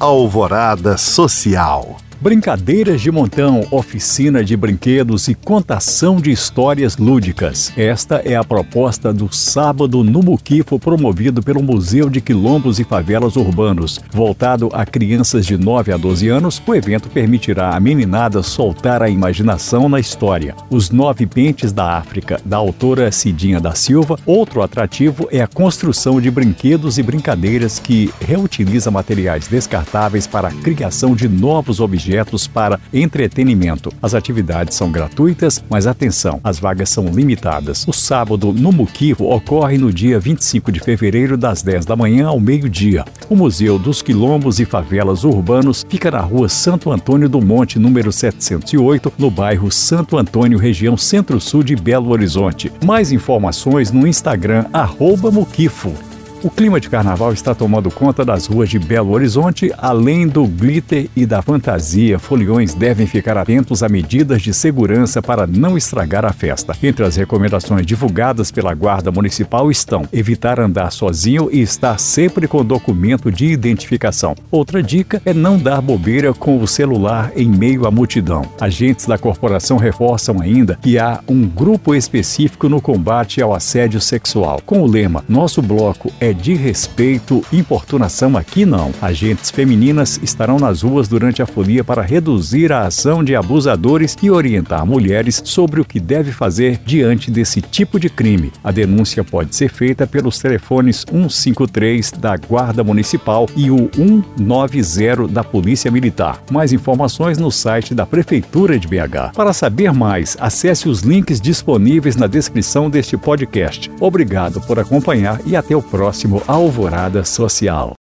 Alvorada Social. Brincadeiras de montão, oficina de brinquedos e contação de histórias lúdicas. Esta é a proposta do Sábado no Muquifo, promovido pelo Museu de Quilombos e Favelas Urbanos. Voltado a crianças de 9 a 12 anos, o evento permitirá à meninada soltar a imaginação na história. Os Nove Pentes da África, da autora Cidinha da Silva. Outro atrativo é a construção de brinquedos e brincadeiras que reutiliza materiais descartáveis para a criação de novos objetos objetos para entretenimento. As atividades são gratuitas, mas atenção, as vagas são limitadas. O sábado no Muquivo ocorre no dia 25 de fevereiro, das 10 da manhã ao meio-dia. O Museu dos Quilombos e Favelas Urbanos fica na rua Santo Antônio do Monte, número 708, no bairro Santo Antônio, região centro-sul de Belo Horizonte. Mais informações no Instagram, arroba Muquifo. O clima de carnaval está tomando conta das ruas de Belo Horizonte, além do glitter e da fantasia. Foliões devem ficar atentos a medidas de segurança para não estragar a festa. Entre as recomendações divulgadas pela Guarda Municipal estão evitar andar sozinho e estar sempre com documento de identificação. Outra dica é não dar bobeira com o celular em meio à multidão. Agentes da corporação reforçam ainda que há um grupo específico no combate ao assédio sexual. Com o lema Nosso bloco é é de respeito, importunação aqui não. Agentes femininas estarão nas ruas durante a folia para reduzir a ação de abusadores e orientar mulheres sobre o que deve fazer diante desse tipo de crime. A denúncia pode ser feita pelos telefones 153 da Guarda Municipal e o 190 da Polícia Militar. Mais informações no site da Prefeitura de BH. Para saber mais, acesse os links disponíveis na descrição deste podcast. Obrigado por acompanhar e até o próximo próximo Alvorada Social.